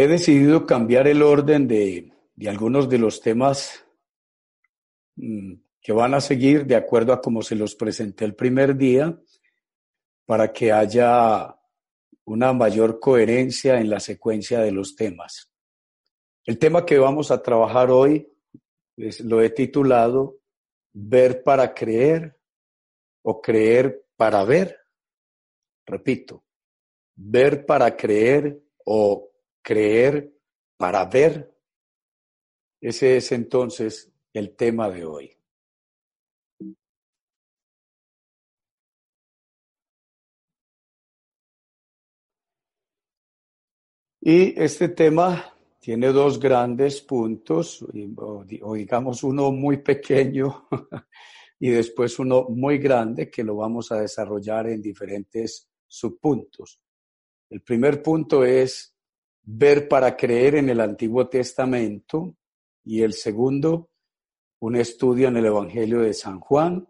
He decidido cambiar el orden de, algunos de los temas mm, que van a seguir de acuerdo a cómo se los presenté el primer día para que haya una mayor coherencia en la secuencia de los temas. El tema que vamos a trabajar hoy lo he titulado Ver para creer o creer para ver. Repito, ver para creer o creer para ver. Ese es entonces el tema de hoy. Y este tema tiene dos grandes puntos, o digamos uno muy pequeño y después uno muy grande que lo vamos a desarrollar en diferentes subpuntos. El primer punto es ver para creer en el Antiguo Testamento y el segundo, un estudio en el Evangelio de San Juan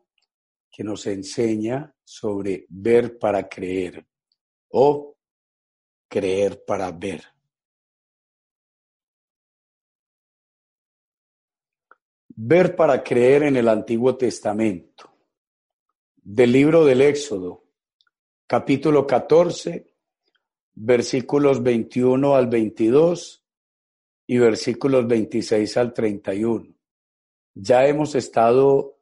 que nos enseña sobre ver para creer o creer para ver. Ver para creer en el Antiguo Testamento. Del libro del Éxodo, capítulo 14, versículos 21 al 22 y versículos 26 al 31. Ya hemos estado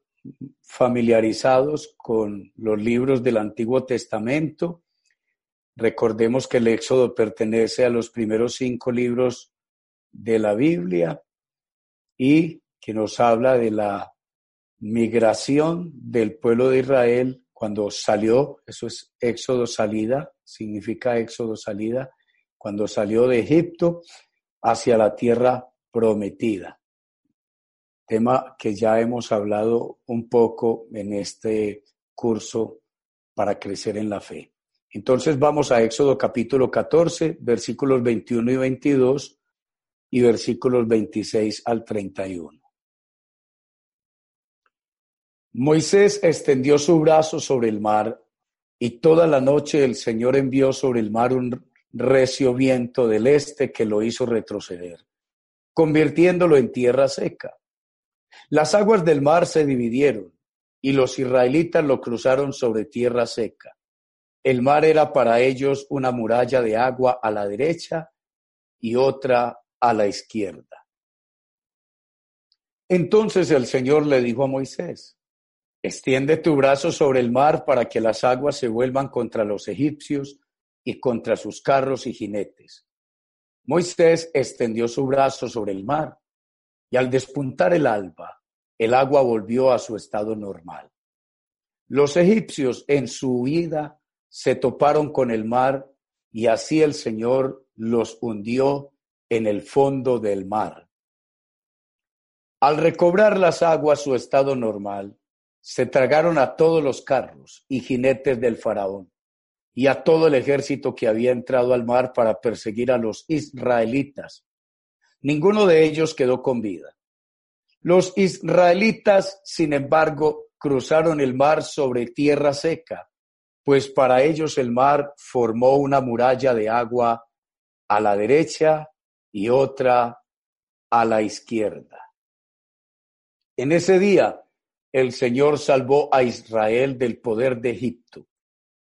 familiarizados con los libros del Antiguo Testamento Recordemos que el Éxodo pertenece a los primeros cinco libros de la Biblia y que nos habla de la migración del pueblo de Israel cuando salió, eso es Éxodo salida, significa Éxodo salida, cuando salió de Egipto hacia la tierra prometida. Tema que ya hemos hablado un poco en este curso para crecer en la fe. Entonces vamos a Éxodo capítulo 14, versículos 21 y 22 y versículos 26 al 31. Moisés extendió su brazo sobre el mar y toda la noche el Señor envió sobre el mar un recio viento del este que lo hizo retroceder, convirtiéndolo en tierra seca. Las aguas del mar se dividieron y los israelitas lo cruzaron sobre tierra seca. El mar era para ellos una muralla de agua a la derecha y otra a la izquierda. Entonces el Señor le dijo a Moisés, extiende tu brazo sobre el mar para que las aguas se vuelvan contra los egipcios y contra sus carros y jinetes. Moisés extendió su brazo sobre el mar y al despuntar el alba, el agua volvió a su estado normal. Los egipcios en su huida se toparon con el mar y así el Señor los hundió en el fondo del mar. Al recobrar las aguas su estado normal, se tragaron a todos los carros y jinetes del faraón y a todo el ejército que había entrado al mar para perseguir a los israelitas. Ninguno de ellos quedó con vida. Los israelitas, sin embargo, cruzaron el mar sobre tierra seca pues para ellos el mar formó una muralla de agua a la derecha y otra a la izquierda. En ese día el Señor salvó a Israel del poder de Egipto.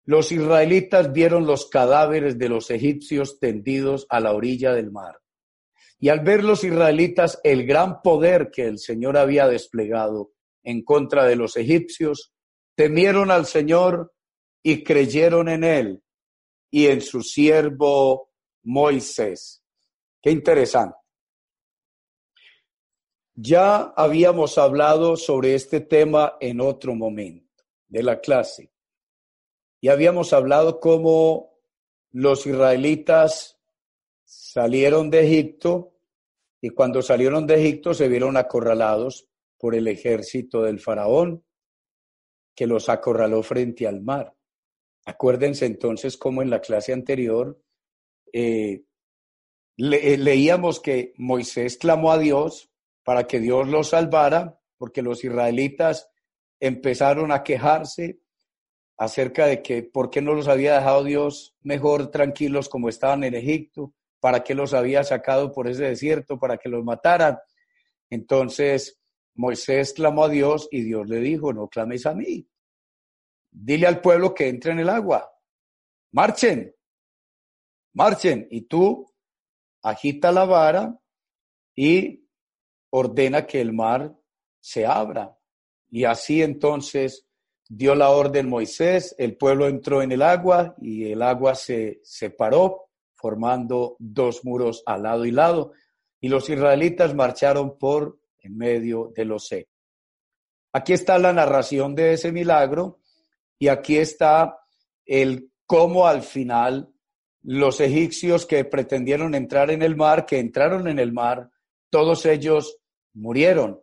Los israelitas vieron los cadáveres de los egipcios tendidos a la orilla del mar. Y al ver los israelitas el gran poder que el Señor había desplegado en contra de los egipcios, temieron al Señor y creyeron en él y en su siervo Moisés. Qué interesante. Ya habíamos hablado sobre este tema en otro momento de la clase y habíamos hablado cómo los israelitas salieron de Egipto y cuando salieron de Egipto se vieron acorralados por el ejército del faraón que los acorraló frente al mar. Acuérdense entonces cómo en la clase anterior eh, eh, leíamos que Moisés clamó a Dios para que Dios los salvara, porque los israelitas empezaron a quejarse acerca de que por qué no los había dejado Dios mejor tranquilos como estaban en Egipto, para qué los había sacado por ese desierto, para que los mataran. Entonces Moisés clamó a Dios y Dios le dijo, no clames a mí. Dile al pueblo que entre en el agua. Marchen, marchen. Y tú agita la vara y ordena que el mar se abra. Y así entonces dio la orden Moisés, el pueblo entró en el agua y el agua se separó, formando dos muros al lado y lado, y los israelitas marcharon por en medio de los secos. Aquí está la narración de ese milagro y aquí está el cómo al final los egipcios que pretendieron entrar en el mar, que entraron en el mar, todos ellos murieron.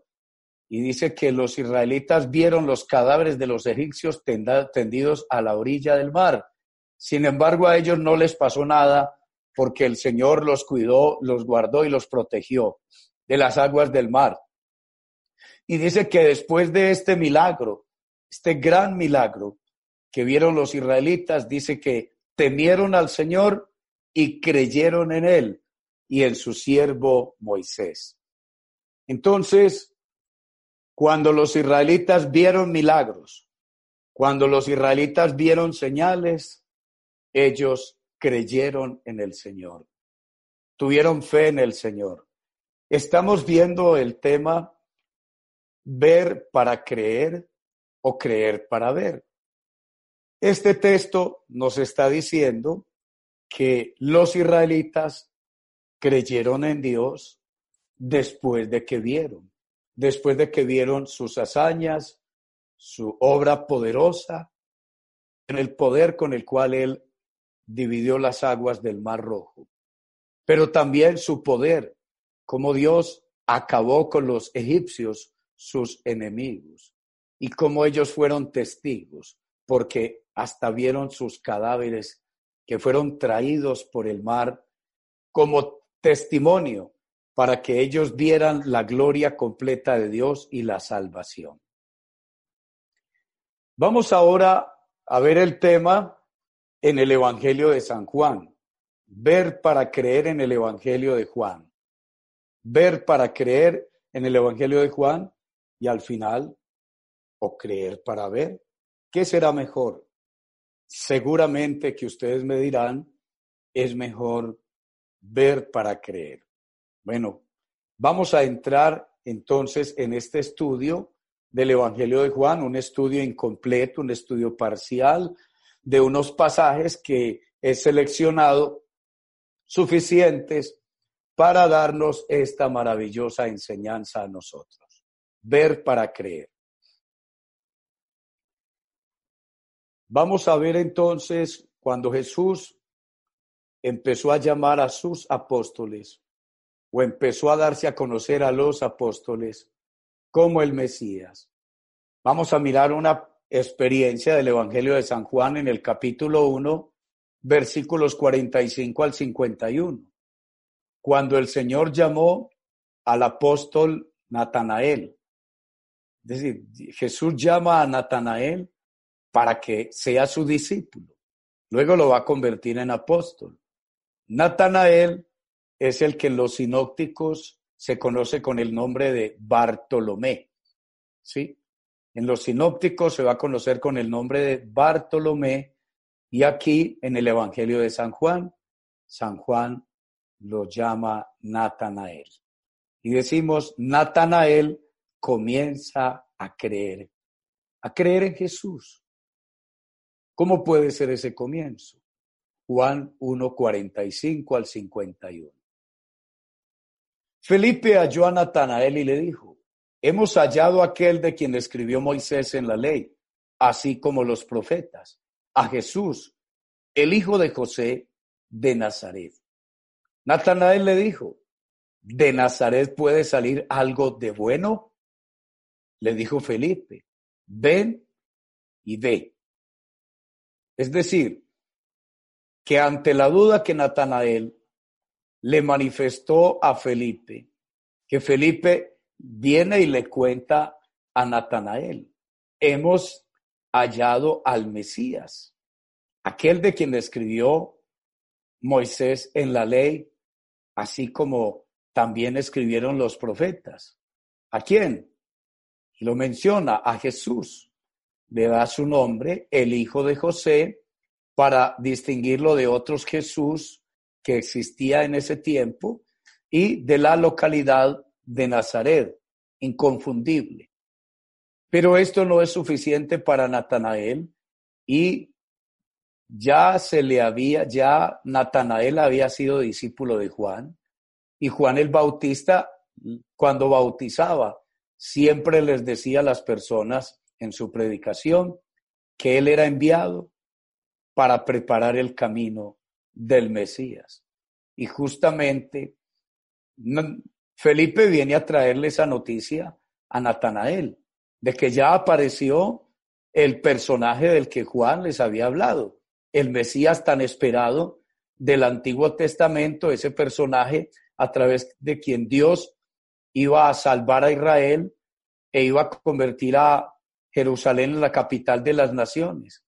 Y dice que los israelitas vieron los cadáveres de los egipcios tendidos a la orilla del mar. Sin embargo, a ellos no les pasó nada porque el Señor los cuidó, los guardó y los protegió de las aguas del mar. Y dice que después de este milagro, este gran milagro que vieron los israelitas, dice que temieron al Señor y creyeron en Él y en su siervo Moisés. Entonces, cuando los israelitas vieron milagros, cuando los israelitas vieron señales, ellos creyeron en el Señor, tuvieron fe en el Señor. Estamos viendo el tema ver para creer o creer para ver. Este texto nos está diciendo que los israelitas creyeron en Dios después de que vieron, después de que vieron sus hazañas, su obra poderosa, en el poder con el cual Él dividió las aguas del Mar Rojo, pero también su poder, como Dios acabó con los egipcios, sus enemigos, y como ellos fueron testigos, porque hasta vieron sus cadáveres que fueron traídos por el mar como testimonio para que ellos vieran la gloria completa de Dios y la salvación. Vamos ahora a ver el tema en el Evangelio de San Juan. Ver para creer en el Evangelio de Juan. Ver para creer en el Evangelio de Juan y al final, o creer para ver. ¿Qué será mejor? Seguramente que ustedes me dirán, es mejor ver para creer. Bueno, vamos a entrar entonces en este estudio del Evangelio de Juan, un estudio incompleto, un estudio parcial de unos pasajes que he seleccionado suficientes para darnos esta maravillosa enseñanza a nosotros. Ver para creer. Vamos a ver entonces cuando Jesús empezó a llamar a sus apóstoles o empezó a darse a conocer a los apóstoles como el Mesías. Vamos a mirar una experiencia del Evangelio de San Juan en el capítulo 1, versículos 45 al 51, cuando el Señor llamó al apóstol Natanael. Es decir, Jesús llama a Natanael para que sea su discípulo. Luego lo va a convertir en apóstol. Natanael es el que en los sinópticos se conoce con el nombre de Bartolomé. ¿Sí? En los sinópticos se va a conocer con el nombre de Bartolomé y aquí en el Evangelio de San Juan, San Juan lo llama Natanael. Y decimos, Natanael comienza a creer, a creer en Jesús. ¿Cómo puede ser ese comienzo? Juan 1:45 al 51. Felipe halló a Natanael y le dijo, hemos hallado aquel de quien escribió Moisés en la ley, así como los profetas, a Jesús, el hijo de José de Nazaret. Natanael le dijo, ¿de Nazaret puede salir algo de bueno? Le dijo Felipe, ven y ve. Es decir, que ante la duda que Natanael le manifestó a Felipe, que Felipe viene y le cuenta a Natanael, hemos hallado al Mesías, aquel de quien escribió Moisés en la ley, así como también escribieron los profetas. ¿A quién? Lo menciona a Jesús. Le da su nombre, el hijo de José, para distinguirlo de otros Jesús que existía en ese tiempo y de la localidad de Nazaret, inconfundible. Pero esto no es suficiente para Natanael y ya se le había, ya Natanael había sido discípulo de Juan y Juan el Bautista, cuando bautizaba, siempre les decía a las personas en su predicación que él era enviado para preparar el camino del Mesías. Y justamente Felipe viene a traerle esa noticia a Natanael, de que ya apareció el personaje del que Juan les había hablado, el Mesías tan esperado del Antiguo Testamento, ese personaje a través de quien Dios iba a salvar a Israel e iba a convertir a Jerusalén en la capital de las naciones.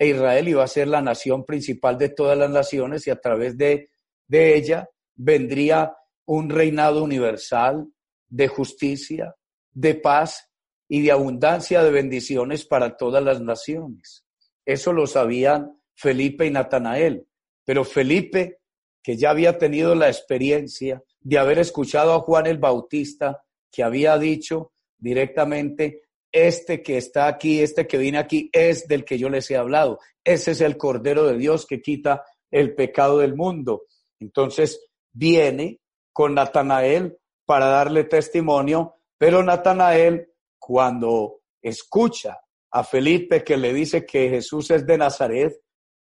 E Israel iba a ser la nación principal de todas las naciones y a través de, de ella vendría un reinado universal de justicia, de paz y de abundancia de bendiciones para todas las naciones. Eso lo sabían Felipe y Natanael. Pero Felipe, que ya había tenido la experiencia de haber escuchado a Juan el Bautista, que había dicho directamente, este que está aquí, este que viene aquí, es del que yo les he hablado. Ese es el Cordero de Dios que quita el pecado del mundo. Entonces viene con Natanael para darle testimonio, pero Natanael, cuando escucha a Felipe que le dice que Jesús es de Nazaret,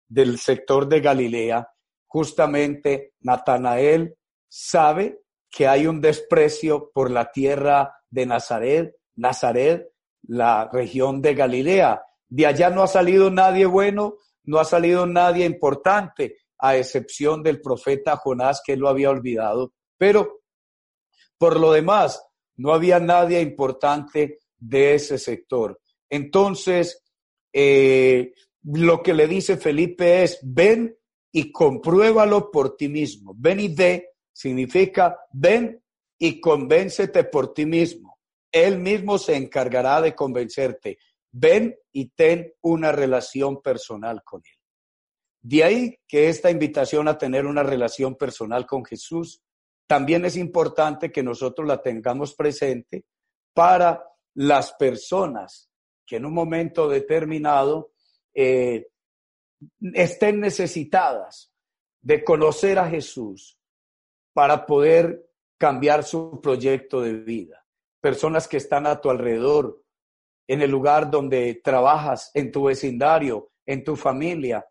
del sector de Galilea, justamente Natanael sabe que hay un desprecio por la tierra de Nazaret, Nazaret, la región de Galilea. De allá no ha salido nadie bueno, no ha salido nadie importante, a excepción del profeta Jonás, que lo había olvidado. Pero, por lo demás, no había nadie importante de ese sector. Entonces, eh, lo que le dice Felipe es, ven y compruébalo por ti mismo. Ven y ve significa, ven y convéncete por ti mismo. Él mismo se encargará de convencerte. Ven y ten una relación personal con Él. De ahí que esta invitación a tener una relación personal con Jesús también es importante que nosotros la tengamos presente para las personas que en un momento determinado eh, estén necesitadas de conocer a Jesús para poder cambiar su proyecto de vida. Personas que están a tu alrededor, en el lugar donde trabajas, en tu vecindario, en tu familia.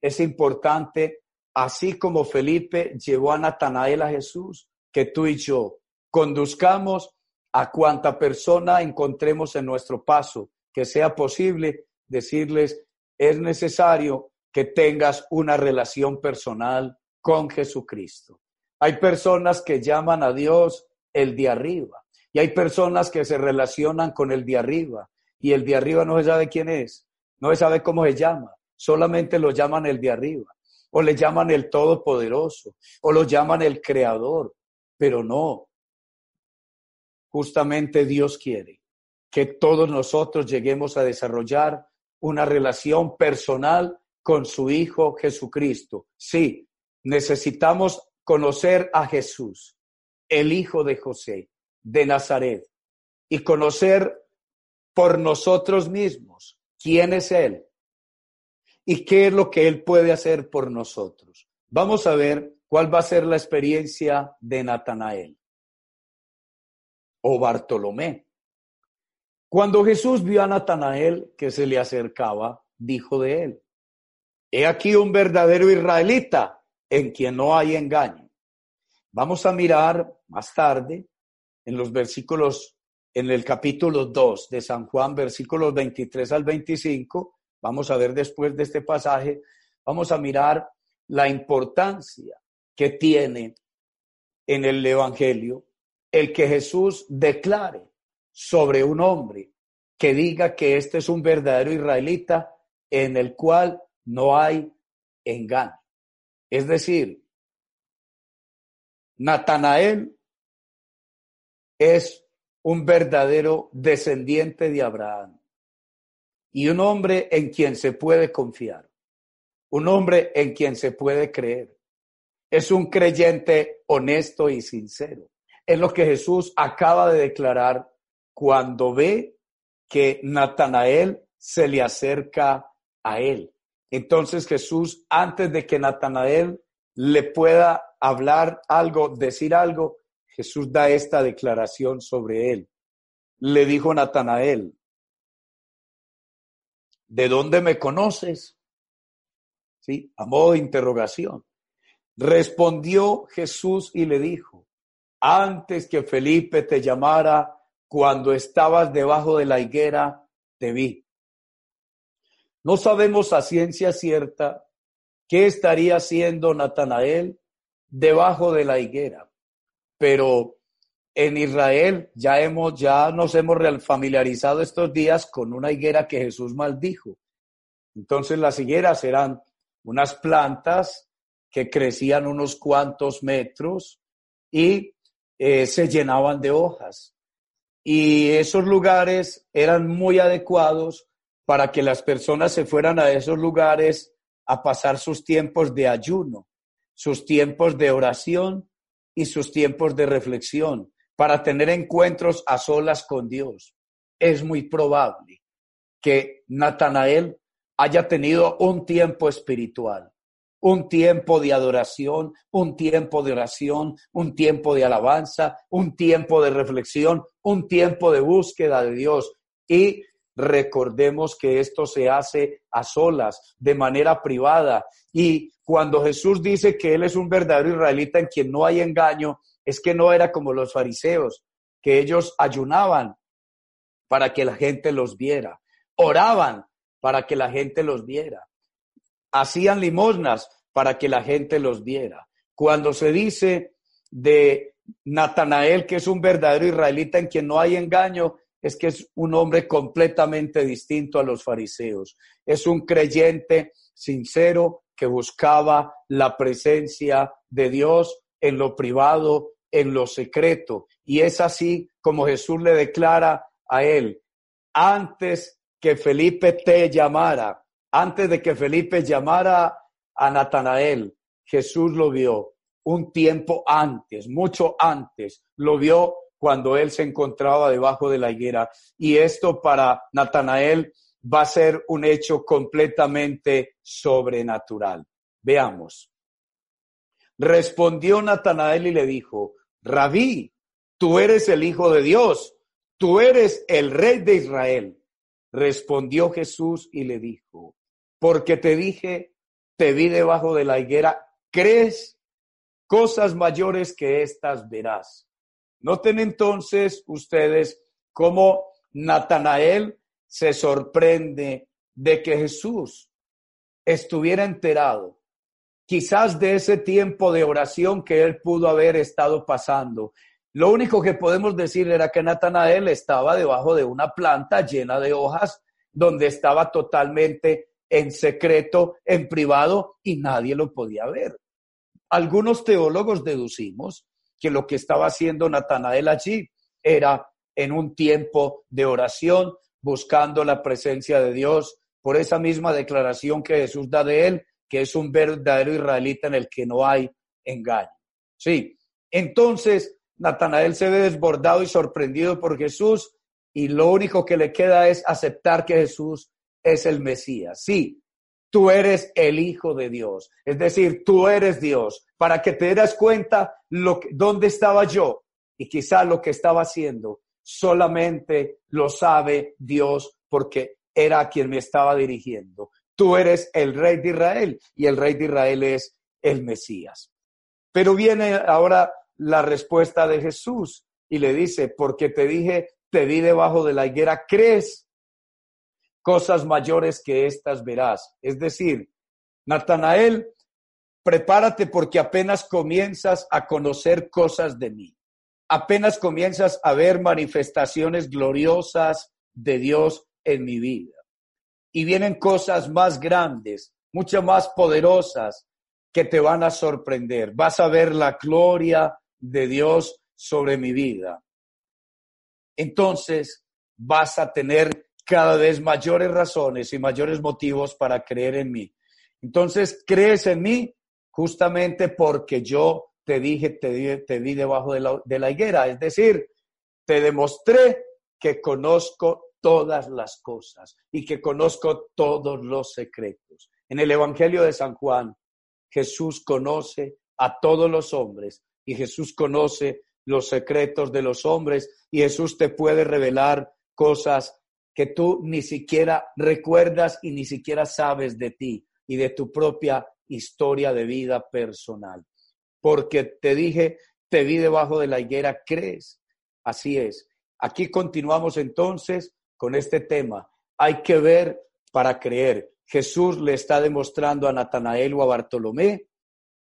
Es importante, así como Felipe llevó a Natanael a Jesús, que tú y yo conduzcamos a cuanta persona encontremos en nuestro paso, que sea posible decirles, es necesario que tengas una relación personal con Jesucristo. Hay personas que llaman a Dios el de arriba y hay personas que se relacionan con el de arriba. Y el de arriba no se sabe quién es, no se sabe cómo se llama, solamente lo llaman el de arriba. O le llaman el todopoderoso. O lo llaman el creador, pero no. Justamente Dios quiere que todos nosotros lleguemos a desarrollar una relación personal con su Hijo Jesucristo. Sí, necesitamos conocer a Jesús, el Hijo de José, de Nazaret, y conocer por nosotros mismos quién es Él y qué es lo que Él puede hacer por nosotros. Vamos a ver cuál va a ser la experiencia de Natanael o Bartolomé. Cuando Jesús vio a Natanael que se le acercaba, dijo de él, he aquí un verdadero israelita en quien no hay engaño. Vamos a mirar más tarde en los versículos, en el capítulo 2 de San Juan, versículos 23 al 25, vamos a ver después de este pasaje, vamos a mirar la importancia que tiene en el Evangelio el que Jesús declare sobre un hombre que diga que este es un verdadero israelita en el cual no hay engaño. Es decir, Natanael es un verdadero descendiente de Abraham y un hombre en quien se puede confiar, un hombre en quien se puede creer. Es un creyente honesto y sincero. Es lo que Jesús acaba de declarar cuando ve que Natanael se le acerca a él. Entonces Jesús, antes de que Natanael le pueda hablar algo, decir algo, Jesús da esta declaración sobre él. Le dijo Natanael, ¿de dónde me conoces? Sí, a modo de interrogación. Respondió Jesús y le dijo, antes que Felipe te llamara, cuando estabas debajo de la higuera, te vi. No sabemos a ciencia cierta qué estaría haciendo Natanael debajo de la higuera, pero en Israel ya hemos ya nos hemos familiarizado estos días con una higuera que Jesús maldijo. Entonces las higueras eran unas plantas que crecían unos cuantos metros y eh, se llenaban de hojas. Y esos lugares eran muy adecuados para que las personas se fueran a esos lugares a pasar sus tiempos de ayuno, sus tiempos de oración y sus tiempos de reflexión, para tener encuentros a solas con Dios. Es muy probable que Natanael haya tenido un tiempo espiritual, un tiempo de adoración, un tiempo de oración, un tiempo de alabanza, un tiempo de reflexión, un tiempo de búsqueda de Dios. Y recordemos que esto se hace a solas, de manera privada. Y cuando Jesús dice que Él es un verdadero israelita en quien no hay engaño, es que no era como los fariseos, que ellos ayunaban para que la gente los viera, oraban para que la gente los viera, hacían limosnas para que la gente los viera. Cuando se dice de Natanael que es un verdadero israelita en quien no hay engaño, es que es un hombre completamente distinto a los fariseos. Es un creyente sincero que buscaba la presencia de Dios en lo privado, en lo secreto. Y es así como Jesús le declara a él, antes que Felipe te llamara, antes de que Felipe llamara a Natanael, Jesús lo vio un tiempo antes, mucho antes, lo vio cuando él se encontraba debajo de la higuera. Y esto para Natanael va a ser un hecho completamente sobrenatural. Veamos. Respondió Natanael y le dijo, Rabí, tú eres el Hijo de Dios, tú eres el Rey de Israel. Respondió Jesús y le dijo, porque te dije, te vi debajo de la higuera, ¿crees? Cosas mayores que estas verás. Noten entonces ustedes cómo Natanael se sorprende de que Jesús estuviera enterado, quizás de ese tiempo de oración que él pudo haber estado pasando. Lo único que podemos decir era que Natanael estaba debajo de una planta llena de hojas, donde estaba totalmente en secreto, en privado, y nadie lo podía ver. Algunos teólogos deducimos que lo que estaba haciendo Natanael allí era en un tiempo de oración, buscando la presencia de Dios, por esa misma declaración que Jesús da de él, que es un verdadero israelita en el que no hay engaño. Sí, entonces Natanael se ve desbordado y sorprendido por Jesús y lo único que le queda es aceptar que Jesús es el Mesías. Sí, tú eres el Hijo de Dios. Es decir, tú eres Dios. Para que te das cuenta lo dónde estaba yo y quizá lo que estaba haciendo, solamente lo sabe Dios porque era quien me estaba dirigiendo. Tú eres el rey de Israel y el rey de Israel es el Mesías. Pero viene ahora la respuesta de Jesús y le dice, porque te dije, te vi debajo de la higuera, ¿crees? Cosas mayores que estas verás. Es decir, Natanael, prepárate porque apenas comienzas a conocer cosas de mí. Apenas comienzas a ver manifestaciones gloriosas de Dios en mi vida. Y vienen cosas más grandes, mucho más poderosas que te van a sorprender. Vas a ver la gloria de Dios sobre mi vida, entonces vas a tener cada vez mayores razones y mayores motivos para creer en mí. Entonces, crees en mí justamente porque yo te dije, te, te vi debajo de la, de la higuera. Es decir, te demostré que conozco todas las cosas y que conozco todos los secretos. En el Evangelio de San Juan, Jesús conoce a todos los hombres y Jesús conoce los secretos de los hombres y Jesús te puede revelar cosas que tú ni siquiera recuerdas y ni siquiera sabes de ti y de tu propia historia de vida personal. Porque te dije, te vi debajo de la higuera, ¿crees? Así es. Aquí continuamos entonces con este tema. Hay que ver para creer. Jesús le está demostrando a Natanael o a Bartolomé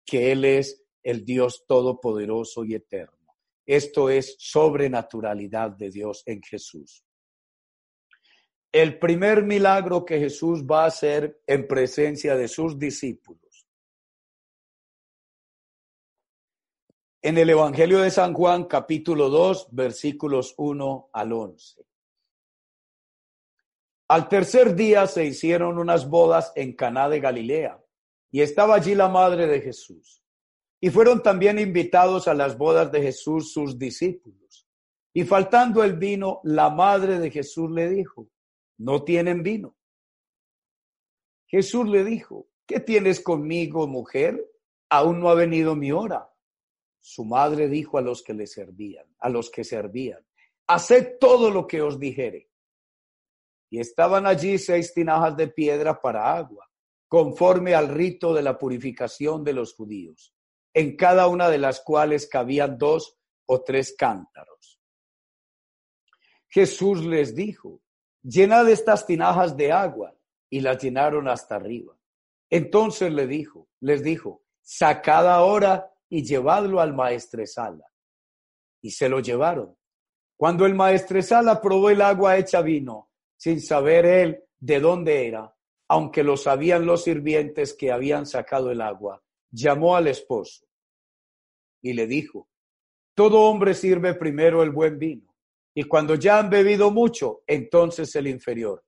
que Él es el Dios todopoderoso y eterno. Esto es sobrenaturalidad de Dios en Jesús. El primer milagro que Jesús va a hacer en presencia de sus discípulos. En el Evangelio de San Juan, capítulo 2, versículos 1 al 11. Al tercer día se hicieron unas bodas en Caná de Galilea, y estaba allí la madre de Jesús. Y fueron también invitados a las bodas de Jesús sus discípulos. Y faltando el vino, la madre de Jesús le dijo, no tienen vino. Jesús le dijo, ¿qué tienes conmigo, mujer? Aún no ha venido mi hora. Su madre dijo a los que le servían, a los que servían, haced todo lo que os dijere. Y estaban allí seis tinajas de piedra para agua, conforme al rito de la purificación de los judíos en cada una de las cuales cabían dos o tres cántaros. Jesús les dijo, llenad estas tinajas de agua, y las llenaron hasta arriba. Entonces le dijo, les dijo, sacad ahora y llevadlo al maestresala. Y se lo llevaron. Cuando el maestresala probó el agua hecha vino, sin saber él de dónde era, aunque lo sabían los sirvientes que habían sacado el agua, llamó al esposo y le dijo, todo hombre sirve primero el buen vino, y cuando ya han bebido mucho, entonces el inferior.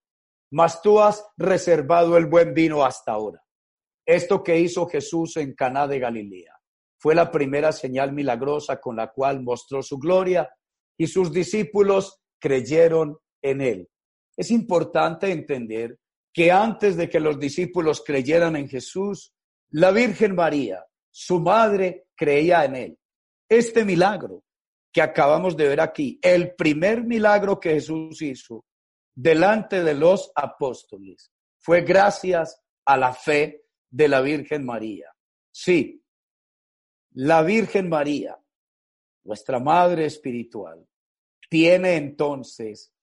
Mas tú has reservado el buen vino hasta ahora. Esto que hizo Jesús en Caná de Galilea fue la primera señal milagrosa con la cual mostró su gloria y sus discípulos creyeron en él. Es importante entender que antes de que los discípulos creyeran en Jesús, la Virgen María, su madre, creía en él. Este milagro que acabamos de ver aquí, el primer milagro que Jesús hizo delante de los apóstoles, fue gracias a la fe de la Virgen María. Sí, la Virgen María, nuestra Madre Espiritual, tiene entonces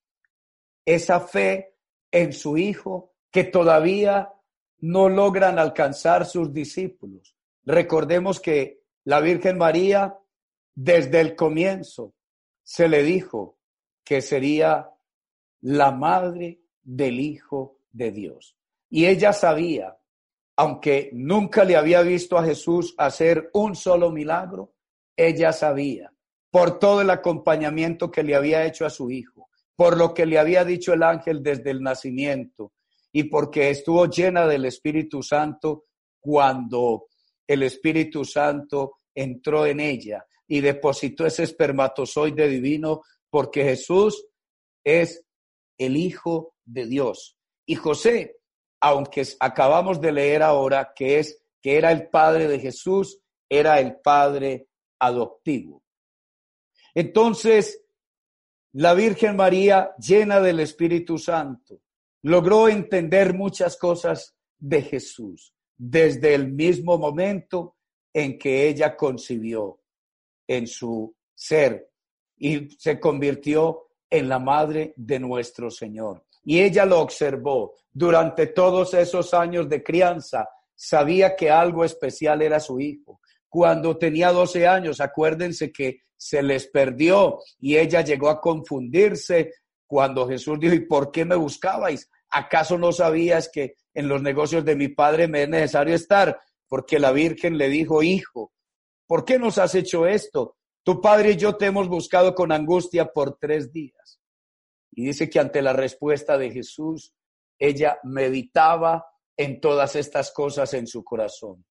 esa fe en su Hijo que todavía no logran alcanzar sus discípulos. Recordemos que la Virgen María, desde el comienzo, se le dijo que sería la madre del Hijo de Dios. Y ella sabía, aunque nunca le había visto a Jesús hacer un solo milagro, ella sabía, por todo el acompañamiento que le había hecho a su hijo, por lo que le había dicho el ángel desde el nacimiento y porque estuvo llena del Espíritu Santo cuando el Espíritu Santo entró en ella y depositó ese espermatozoide divino porque Jesús es el Hijo de Dios. Y José, aunque acabamos de leer ahora que es que era el padre de Jesús, era el padre adoptivo. Entonces, la Virgen María, llena del Espíritu Santo, logró entender muchas cosas de Jesús desde el mismo momento en que ella concibió en su ser y se convirtió en la madre de nuestro Señor. Y ella lo observó durante todos esos años de crianza. Sabía que algo especial era su hijo. Cuando tenía 12 años, acuérdense que se les perdió y ella llegó a confundirse cuando Jesús dijo, ¿y por qué me buscabais? ¿Acaso no sabías que en los negocios de mi padre me es necesario estar? Porque la Virgen le dijo, hijo, ¿por qué nos has hecho esto? tu padre y yo te hemos buscado con angustia por tres días. Y dice que ante la respuesta de Jesús, ella meditaba en todas estas cosas en su corazón.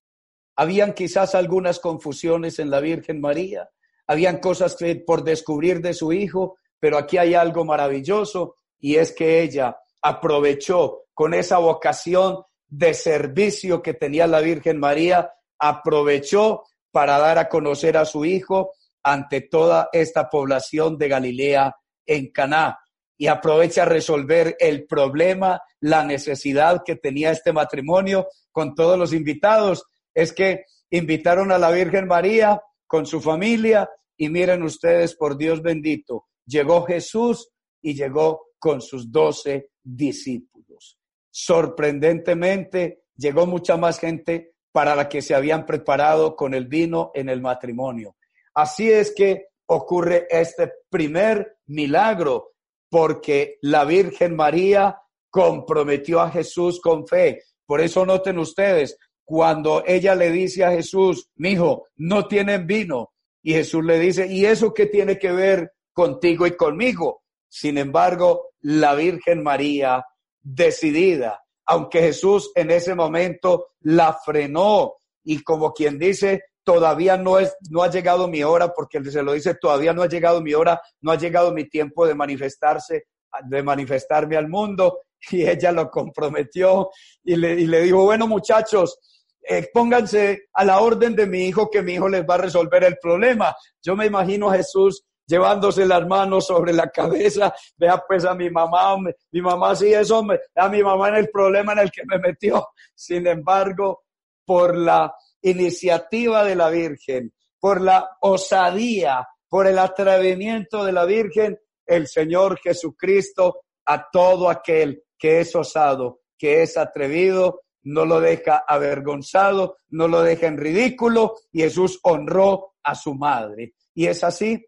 Habían quizás algunas confusiones en la Virgen María, habían cosas que por descubrir de su hijo, pero aquí hay algo maravilloso y es que ella aprovechó con esa vocación de servicio que tenía la Virgen María, aprovechó para dar a conocer a su hijo ante toda esta población de Galilea en Caná y aprovecha a resolver el problema, la necesidad que tenía este matrimonio con todos los invitados. Es que invitaron a la Virgen María con su familia y miren ustedes, por Dios bendito, llegó Jesús y llegó con sus doce discípulos. Sorprendentemente, llegó mucha más gente para la que se habían preparado con el vino en el matrimonio. Así es que ocurre este primer milagro, porque la Virgen María comprometió a Jesús con fe. Por eso noten ustedes, cuando ella le dice a Jesús, mi hijo, no tienen vino, y Jesús le dice, ¿y eso qué tiene que ver contigo y conmigo? Sin embargo, la Virgen María, decidida, aunque Jesús en ese momento la frenó y como quien dice, todavía no es no ha llegado mi hora porque se lo dice todavía no ha llegado mi hora no ha llegado mi tiempo de manifestarse de manifestarme al mundo y ella lo comprometió y le, y le dijo bueno muchachos eh, pónganse a la orden de mi hijo que mi hijo les va a resolver el problema yo me imagino a Jesús llevándose las manos sobre la cabeza, vea pues a mi mamá, mi mamá sí eso, a mi mamá en el problema en el que me metió. Sin embargo, por la iniciativa de la Virgen, por la osadía, por el atrevimiento de la Virgen, el Señor Jesucristo a todo aquel que es osado, que es atrevido, no lo deja avergonzado, no lo deja en ridículo Jesús honró a su madre. Y es así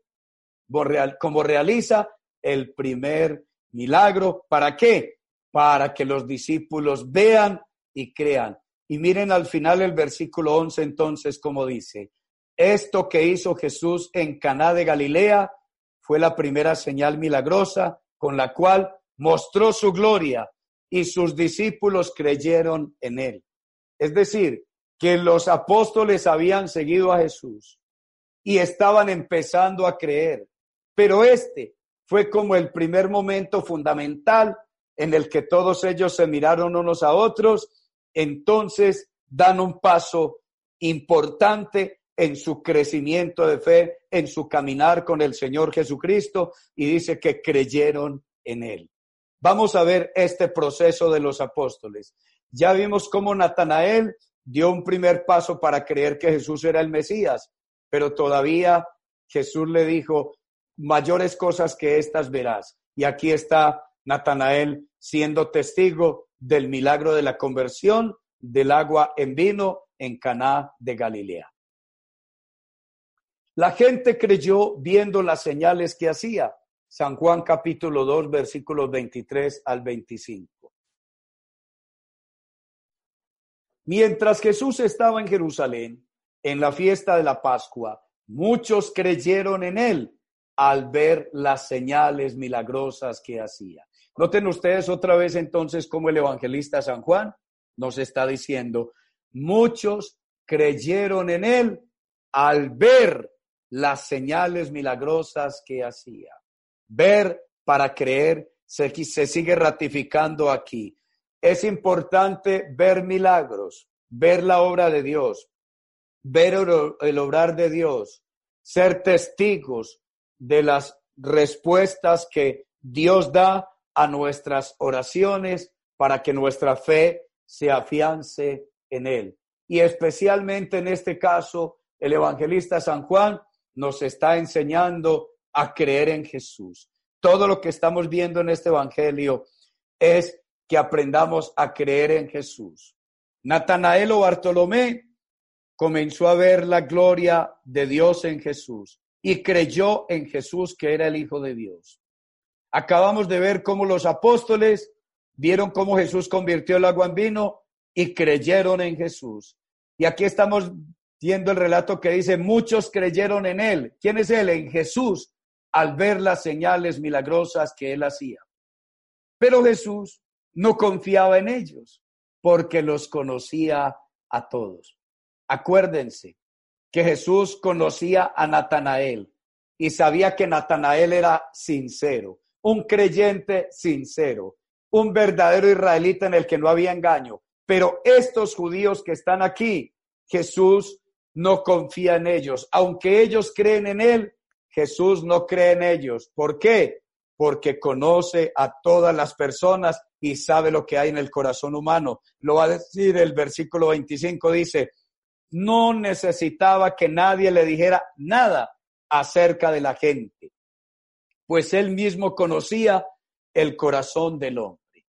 como realiza el primer milagro. ¿Para qué? Para que los discípulos vean y crean. Y miren al final el versículo 11 entonces como dice, esto que hizo Jesús en Caná de Galilea fue la primera señal milagrosa con la cual mostró su gloria y sus discípulos creyeron en él. Es decir, que los apóstoles habían seguido a Jesús y estaban empezando a creer, pero este fue como el primer momento fundamental en el que todos ellos se miraron unos a otros entonces dan un paso importante en su crecimiento de fe, en su caminar con el Señor Jesucristo y dice que creyeron en Él. Vamos a ver este proceso de los apóstoles. Ya vimos cómo Natanael dio un primer paso para creer que Jesús era el Mesías, pero todavía Jesús le dijo, mayores cosas que estas verás. Y aquí está Natanael siendo testigo del milagro de la conversión del agua en vino en Caná de Galilea. La gente creyó viendo las señales que hacía. San Juan capítulo 2 versículos 23 al 25. Mientras Jesús estaba en Jerusalén, en la fiesta de la Pascua, muchos creyeron en él al ver las señales milagrosas que hacía. Noten ustedes otra vez entonces como el evangelista San Juan nos está diciendo, muchos creyeron en él al ver las señales milagrosas que hacía. Ver para creer se sigue ratificando aquí. Es importante ver milagros, ver la obra de Dios, ver el obrar de Dios, ser testigos de las respuestas que Dios da a nuestras oraciones para que nuestra fe se afiance en Él. Y especialmente en este caso, el evangelista San Juan nos está enseñando a creer en Jesús. Todo lo que estamos viendo en este evangelio es que aprendamos a creer en Jesús. Natanael o Bartolomé comenzó a ver la gloria de Dios en Jesús y creyó en Jesús que era el Hijo de Dios. Acabamos de ver cómo los apóstoles vieron cómo Jesús convirtió el agua en vino y creyeron en Jesús. Y aquí estamos Siendo el relato que dice, muchos creyeron en él. ¿Quién es él? En Jesús, al ver las señales milagrosas que él hacía. Pero Jesús no confiaba en ellos porque los conocía a todos. Acuérdense que Jesús conocía a Natanael y sabía que Natanael era sincero, un creyente sincero, un verdadero israelita en el que no había engaño. Pero estos judíos que están aquí, Jesús no confía en ellos. Aunque ellos creen en Él, Jesús no cree en ellos. ¿Por qué? Porque conoce a todas las personas y sabe lo que hay en el corazón humano. Lo va a decir el versículo 25, dice, no necesitaba que nadie le dijera nada acerca de la gente, pues él mismo conocía el corazón del hombre.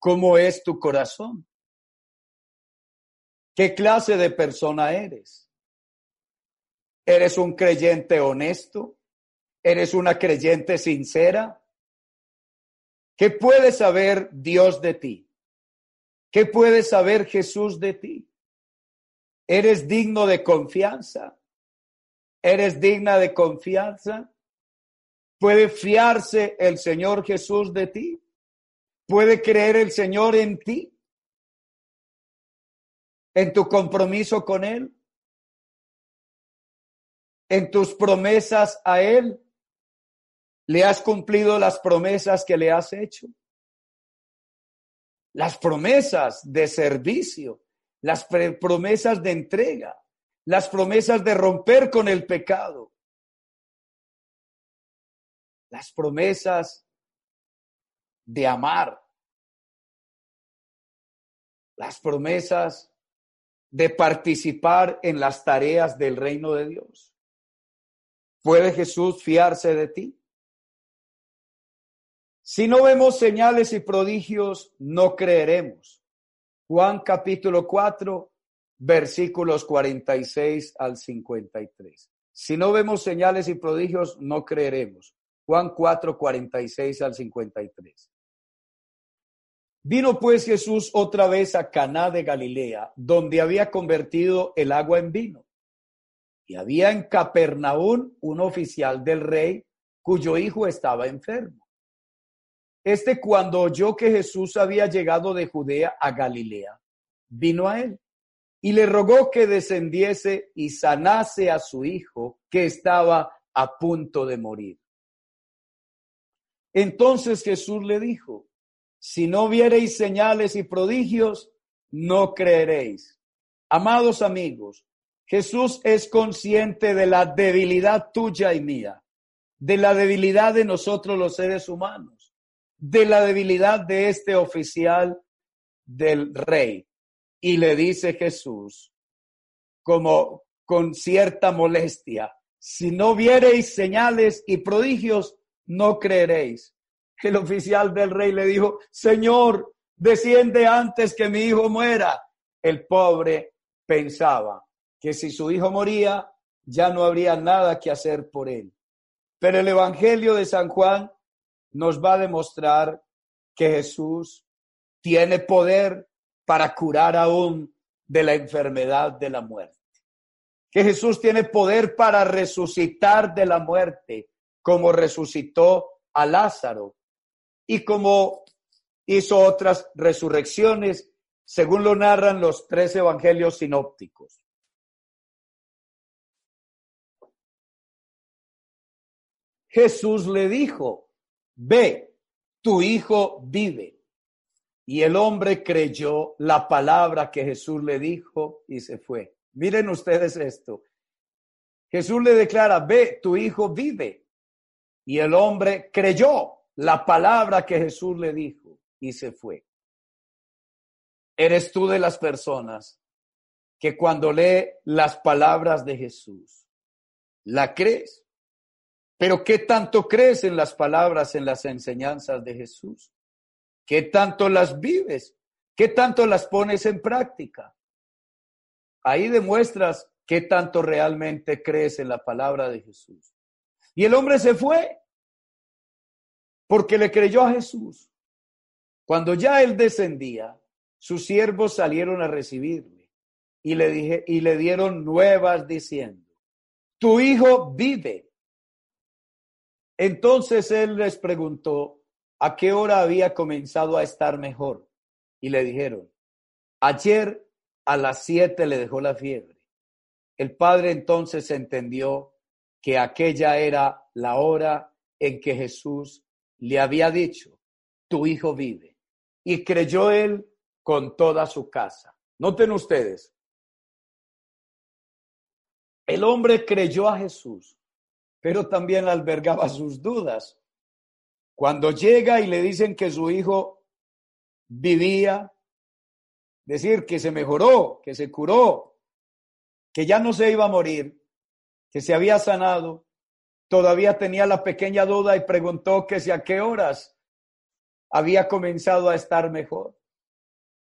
¿Cómo es tu corazón? ¿Qué clase de persona eres? ¿Eres un creyente honesto? ¿Eres una creyente sincera? ¿Qué puede saber Dios de ti? ¿Qué puede saber Jesús de ti? ¿Eres digno de confianza? ¿Eres digna de confianza? ¿Puede fiarse el Señor Jesús de ti? ¿Puede creer el Señor en ti? en tu compromiso con Él, en tus promesas a Él. ¿Le has cumplido las promesas que le has hecho? Las promesas de servicio, las promesas de entrega, las promesas de romper con el pecado, las promesas de amar, las promesas de participar en las tareas del reino de Dios? ¿Puede Jesús fiarse de ti? Si no vemos señales y prodigios, no creeremos. Juan capítulo 4, versículos 46 al 53. Si no vemos señales y prodigios, no creeremos. Juan 4, 46 al 53. Vino pues Jesús otra vez a Caná de Galilea, donde había convertido el agua en vino. Y había en Capernaum un oficial del rey cuyo hijo estaba enfermo. Este cuando oyó que Jesús había llegado de Judea a Galilea, vino a él y le rogó que descendiese y sanase a su hijo que estaba a punto de morir. Entonces Jesús le dijo, si no viereis señales y prodigios, no creeréis. Amados amigos, Jesús es consciente de la debilidad tuya y mía, de la debilidad de nosotros los seres humanos, de la debilidad de este oficial del rey. Y le dice Jesús, como con cierta molestia, si no viereis señales y prodigios, no creeréis el oficial del rey le dijo, Señor, desciende antes que mi hijo muera. El pobre pensaba que si su hijo moría, ya no habría nada que hacer por él. Pero el Evangelio de San Juan nos va a demostrar que Jesús tiene poder para curar aún de la enfermedad de la muerte. Que Jesús tiene poder para resucitar de la muerte, como resucitó a Lázaro y como hizo otras resurrecciones, según lo narran los tres evangelios sinópticos. Jesús le dijo, ve, tu hijo vive. Y el hombre creyó la palabra que Jesús le dijo y se fue. Miren ustedes esto. Jesús le declara, ve, tu hijo vive. Y el hombre creyó la palabra que Jesús le dijo y se fue. Eres tú de las personas que cuando lee las palabras de Jesús, la crees. Pero ¿qué tanto crees en las palabras, en las enseñanzas de Jesús? ¿Qué tanto las vives? ¿Qué tanto las pones en práctica? Ahí demuestras qué tanto realmente crees en la palabra de Jesús. Y el hombre se fue porque le creyó a Jesús. Cuando ya él descendía, sus siervos salieron a recibirle y le dije y le dieron nuevas diciendo, "Tu hijo vive." Entonces él les preguntó a qué hora había comenzado a estar mejor y le dijeron, "Ayer a las siete le dejó la fiebre." El padre entonces entendió que aquella era la hora en que Jesús le había dicho, tu hijo vive. Y creyó él con toda su casa. Noten ustedes, el hombre creyó a Jesús, pero también albergaba sus dudas. Cuando llega y le dicen que su hijo vivía, decir que se mejoró, que se curó, que ya no se iba a morir, que se había sanado, todavía tenía la pequeña duda y preguntó que si a qué horas había comenzado a estar mejor,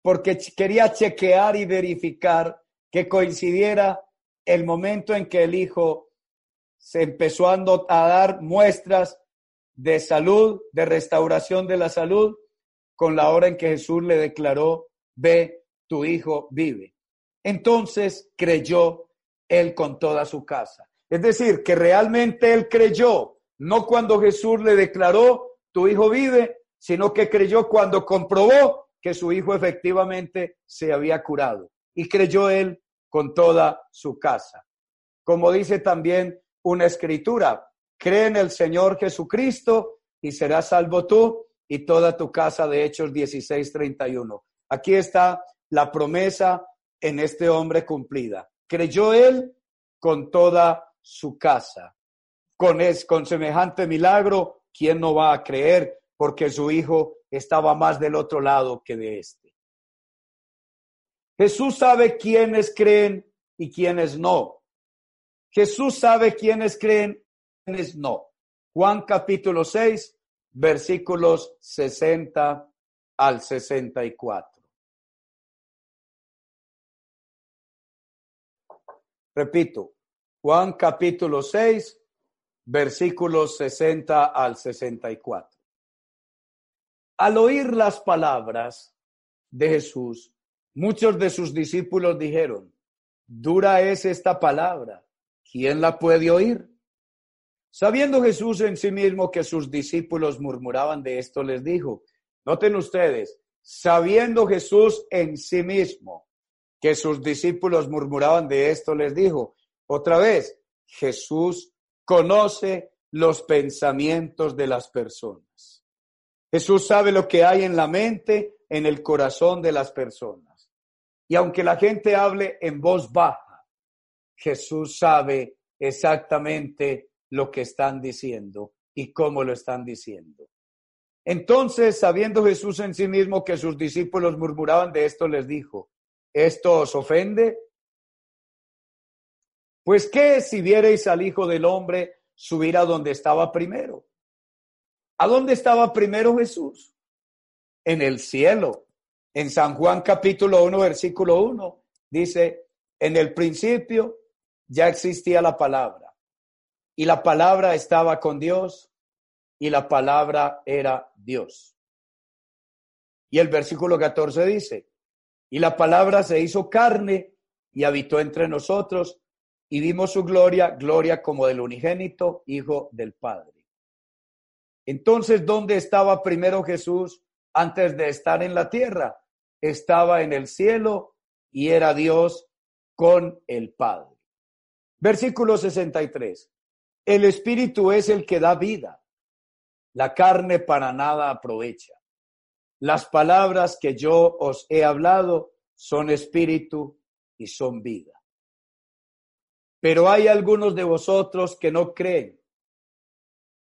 porque quería chequear y verificar que coincidiera el momento en que el hijo se empezó a, dar muestras de salud, de restauración de la salud, con la hora en que Jesús le declaró, ve, tu hijo vive. Entonces creyó él con toda su casa. Es decir, que realmente él creyó, no cuando Jesús le declaró, tu hijo vive, sino que creyó cuando comprobó que su hijo efectivamente se había curado. Y creyó él con toda su casa. Como dice también una escritura, cree en el Señor Jesucristo y serás salvo tú y toda tu casa de Hechos 16:31. Aquí está la promesa en este hombre cumplida. Creyó él con toda su casa. Con, es, con semejante milagro, ¿quién no va a creer? Porque su hijo estaba más del otro lado que de este. Jesús sabe quiénes creen y quiénes no. Jesús sabe quiénes creen quiénes no. Juan capítulo 6, versículos 60 al 64. Repito, Juan capítulo 6, versículos 60 al 64. Al oír las palabras de Jesús, muchos de sus discípulos dijeron, dura es esta palabra, ¿quién la puede oír? Sabiendo Jesús en sí mismo que sus discípulos murmuraban de esto, les dijo, noten ustedes, sabiendo Jesús en sí mismo que sus discípulos murmuraban de esto, les dijo, otra vez, Jesús conoce los pensamientos de las personas. Jesús sabe lo que hay en la mente, en el corazón de las personas. Y aunque la gente hable en voz baja, Jesús sabe exactamente lo que están diciendo y cómo lo están diciendo. Entonces, sabiendo Jesús en sí mismo que sus discípulos murmuraban de esto, les dijo, ¿esto os ofende? Pues qué si viereis al Hijo del Hombre subir a donde estaba primero. ¿A dónde estaba primero Jesús? En el cielo. En San Juan capítulo 1, versículo 1, dice, en el principio ya existía la palabra y la palabra estaba con Dios y la palabra era Dios. Y el versículo 14 dice, y la palabra se hizo carne y habitó entre nosotros y vimos su gloria, gloria como del unigénito Hijo del Padre. Entonces, ¿dónde estaba primero Jesús antes de estar en la tierra? Estaba en el cielo y era Dios con el Padre. Versículo 63. El Espíritu es el que da vida. La carne para nada aprovecha. Las palabras que yo os he hablado son espíritu y son vida. Pero hay algunos de vosotros que no creen,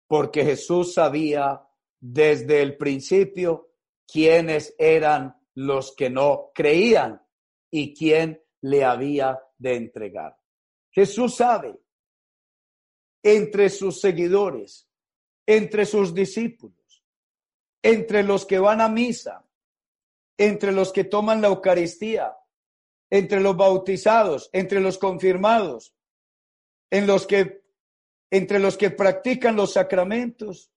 porque Jesús sabía desde el principio quiénes eran los que no creían y quién le había de entregar. Jesús sabe entre sus seguidores, entre sus discípulos, entre los que van a misa, entre los que toman la Eucaristía, entre los bautizados, entre los confirmados, en los que, entre los que practican los sacramentos,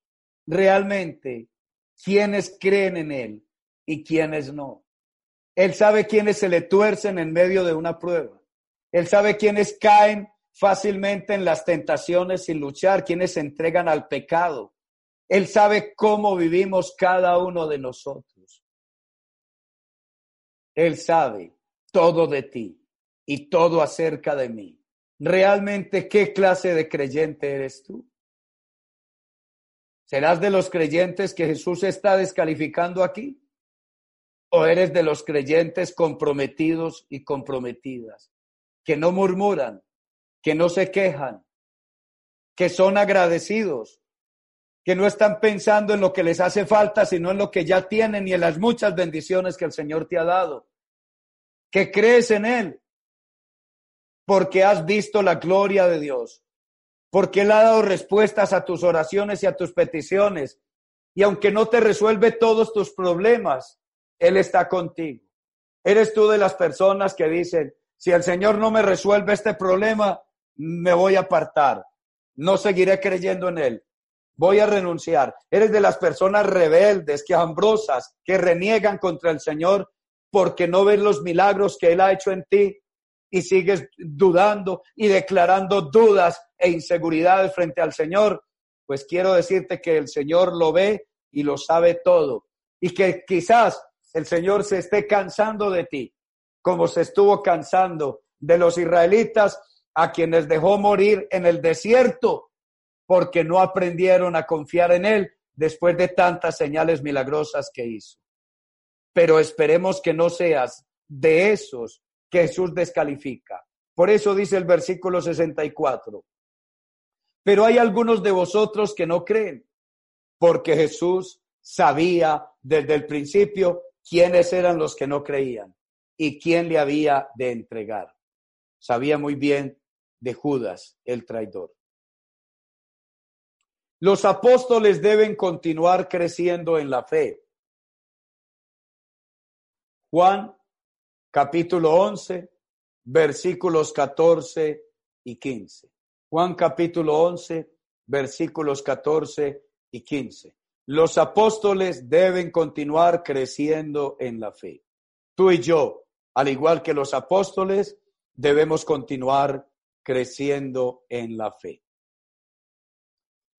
realmente, quienes creen en Él y quienes no. Él sabe quiénes se le tuercen en medio de una prueba. Él sabe quiénes caen fácilmente en las tentaciones sin luchar, quienes se entregan al pecado. Él sabe cómo vivimos cada uno de nosotros. Él sabe todo de ti y todo acerca de mí. Realmente, ¿qué clase de creyente eres tú? ¿Serás de los creyentes que Jesús está descalificando aquí? ¿O eres de los creyentes comprometidos y comprometidas, que no murmuran, que no se quejan, que son agradecidos, que no están pensando en lo que les hace falta, sino en lo que ya tienen y en las muchas bendiciones que el Señor te ha dado, que crees en Él, porque has visto la gloria de Dios, porque Él ha dado respuestas a tus oraciones y a tus peticiones, y aunque no te resuelve todos tus problemas, Él está contigo. Eres tú de las personas que dicen, si el Señor no me resuelve este problema, me voy a apartar, no seguiré creyendo en Él, voy a renunciar. Eres de las personas rebeldes, que ambrosas, que reniegan contra el Señor porque no ves los milagros que Él ha hecho en ti y sigues dudando y declarando dudas e inseguridades frente al Señor. Pues quiero decirte que el Señor lo ve y lo sabe todo y que quizás el Señor se esté cansando de ti, como se estuvo cansando de los israelitas a quienes dejó morir en el desierto porque no aprendieron a confiar en Él después de tantas señales milagrosas que hizo. Pero esperemos que no seas de esos que Jesús descalifica. Por eso dice el versículo 64. Pero hay algunos de vosotros que no creen, porque Jesús sabía desde el principio quiénes eran los que no creían y quién le había de entregar. Sabía muy bien de Judas, el traidor. Los apóstoles deben continuar creciendo en la fe. Juan capítulo 11, versículos 14 y 15. Juan capítulo 11, versículos 14 y 15. Los apóstoles deben continuar creciendo en la fe. Tú y yo, al igual que los apóstoles, debemos continuar creciendo en la fe.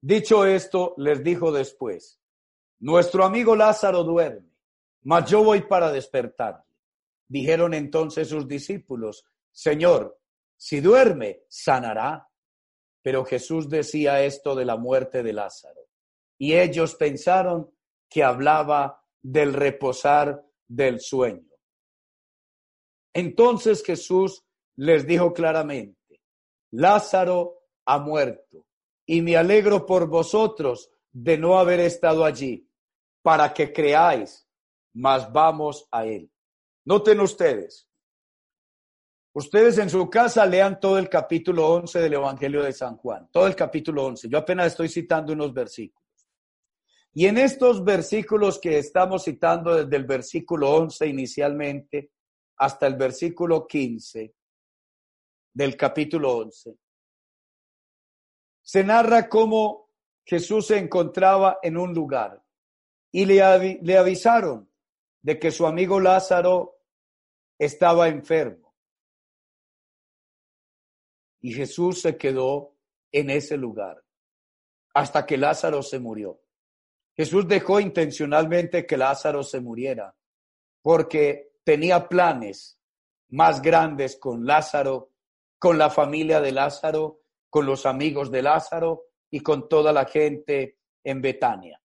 Dicho esto, les dijo después, nuestro amigo Lázaro duerme, mas yo voy para despertarle. Dijeron entonces sus discípulos, Señor, si duerme, sanará. Pero Jesús decía esto de la muerte de Lázaro. Y ellos pensaron que hablaba del reposar del sueño. Entonces Jesús les dijo claramente, Lázaro ha muerto y me alegro por vosotros de no haber estado allí para que creáis, mas vamos a él. Noten ustedes, ustedes en su casa lean todo el capítulo 11 del Evangelio de San Juan, todo el capítulo 11. Yo apenas estoy citando unos versículos. Y en estos versículos que estamos citando desde el versículo 11 inicialmente hasta el versículo 15, del capítulo 11. Se narra cómo Jesús se encontraba en un lugar y le, le avisaron de que su amigo Lázaro estaba enfermo. Y Jesús se quedó en ese lugar hasta que Lázaro se murió. Jesús dejó intencionalmente que Lázaro se muriera porque tenía planes más grandes con Lázaro con la familia de Lázaro, con los amigos de Lázaro y con toda la gente en Betania.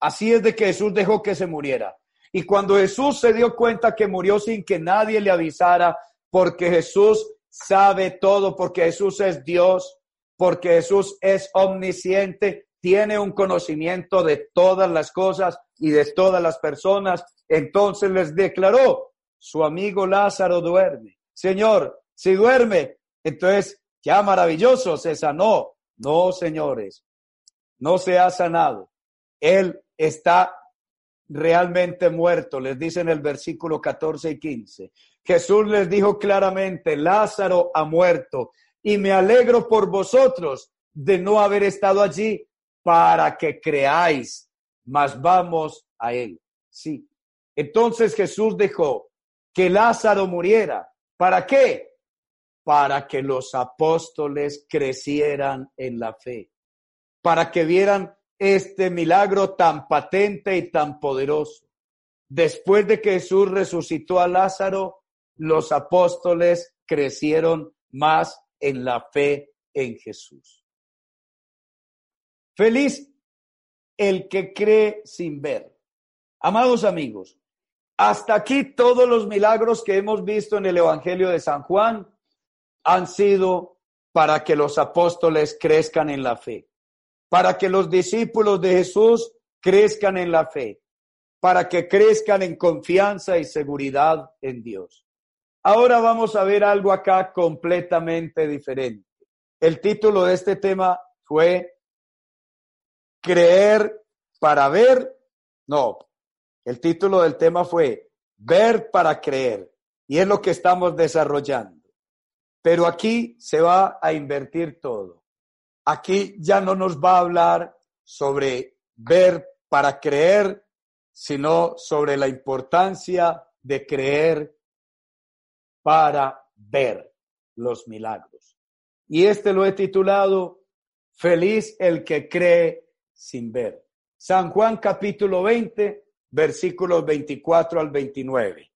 Así es de que Jesús dejó que se muriera. Y cuando Jesús se dio cuenta que murió sin que nadie le avisara, porque Jesús sabe todo, porque Jesús es Dios, porque Jesús es omnisciente, tiene un conocimiento de todas las cosas y de todas las personas, entonces les declaró, su amigo Lázaro duerme. Señor, si duerme, entonces, ya maravilloso, se sanó. No, señores, no se ha sanado. Él está realmente muerto, les dice en el versículo 14 y 15. Jesús les dijo claramente, Lázaro ha muerto y me alegro por vosotros de no haber estado allí para que creáis, mas vamos a él. Sí. Entonces Jesús dejó que Lázaro muriera. ¿Para qué? Para que los apóstoles crecieran en la fe, para que vieran este milagro tan patente y tan poderoso. Después de que Jesús resucitó a Lázaro, los apóstoles crecieron más en la fe en Jesús. Feliz el que cree sin ver. Amados amigos, hasta aquí todos los milagros que hemos visto en el Evangelio de San Juan han sido para que los apóstoles crezcan en la fe, para que los discípulos de Jesús crezcan en la fe, para que crezcan en confianza y seguridad en Dios. Ahora vamos a ver algo acá completamente diferente. El título de este tema fue Creer para ver. No, el título del tema fue Ver para creer y es lo que estamos desarrollando. Pero aquí se va a invertir todo. Aquí ya no nos va a hablar sobre ver para creer, sino sobre la importancia de creer para ver los milagros. Y este lo he titulado Feliz el que cree sin ver. San Juan capítulo 20, versículos 24 al 29.